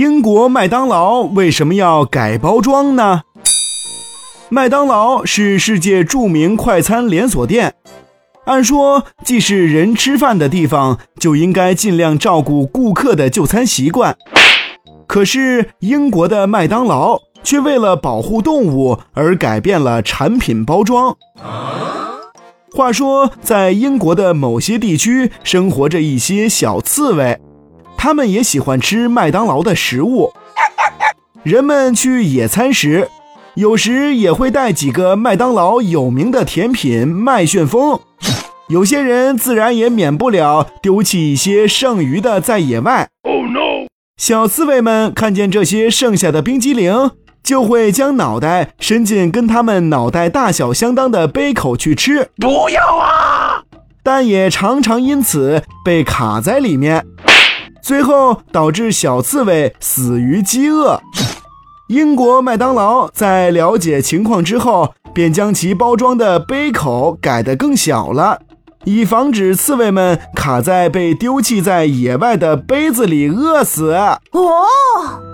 英国麦当劳为什么要改包装呢？麦当劳是世界著名快餐连锁店，按说既是人吃饭的地方，就应该尽量照顾顾客的就餐习惯。可是英国的麦当劳却为了保护动物而改变了产品包装。话说，在英国的某些地区生活着一些小刺猬。他们也喜欢吃麦当劳的食物。人们去野餐时，有时也会带几个麦当劳有名的甜品麦旋风。有些人自然也免不了丢弃一些剩余的在野外。Oh no！小刺猬们看见这些剩下的冰激凌，就会将脑袋伸进跟它们脑袋大小相当的杯口去吃。不要啊！但也常常因此被卡在里面。最后导致小刺猬死于饥饿。英国麦当劳在了解情况之后，便将其包装的杯口改得更小了，以防止刺猬们卡在被丢弃在野外的杯子里饿死。哦。